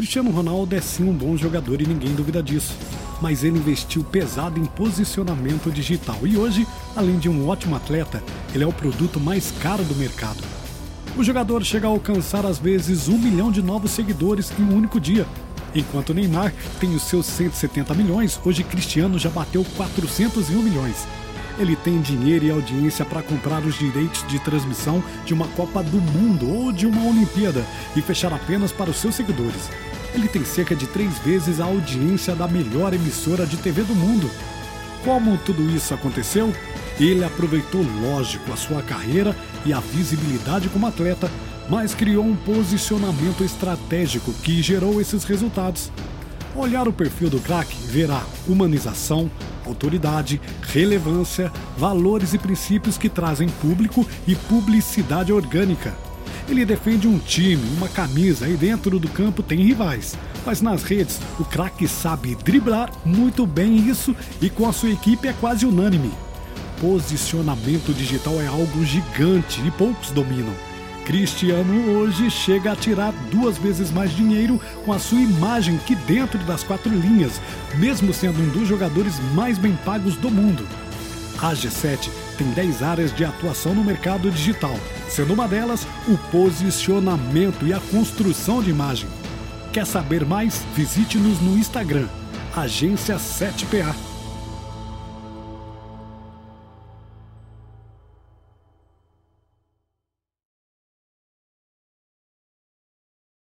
Cristiano Ronaldo é sim um bom jogador e ninguém duvida disso. Mas ele investiu pesado em posicionamento digital e hoje, além de um ótimo atleta, ele é o produto mais caro do mercado. O jogador chega a alcançar às vezes um milhão de novos seguidores em um único dia. Enquanto Neymar tem os seus 170 milhões, hoje Cristiano já bateu 401 milhões. Ele tem dinheiro e audiência para comprar os direitos de transmissão de uma Copa do Mundo ou de uma Olimpíada e fechar apenas para os seus seguidores. Ele tem cerca de três vezes a audiência da melhor emissora de TV do mundo. Como tudo isso aconteceu? Ele aproveitou, lógico, a sua carreira e a visibilidade como atleta, mas criou um posicionamento estratégico que gerou esses resultados. Olhar o perfil do craque verá humanização, autoridade, relevância, valores e princípios que trazem público e publicidade orgânica. Ele defende um time, uma camisa e dentro do campo tem rivais. Mas nas redes, o craque sabe driblar muito bem isso e com a sua equipe é quase unânime. Posicionamento digital é algo gigante e poucos dominam. Cristiano hoje chega a tirar duas vezes mais dinheiro com a sua imagem que dentro das quatro linhas, mesmo sendo um dos jogadores mais bem pagos do mundo. A G7 tem 10 áreas de atuação no mercado digital, sendo uma delas o posicionamento e a construção de imagem. Quer saber mais? Visite-nos no Instagram, Agência 7PA.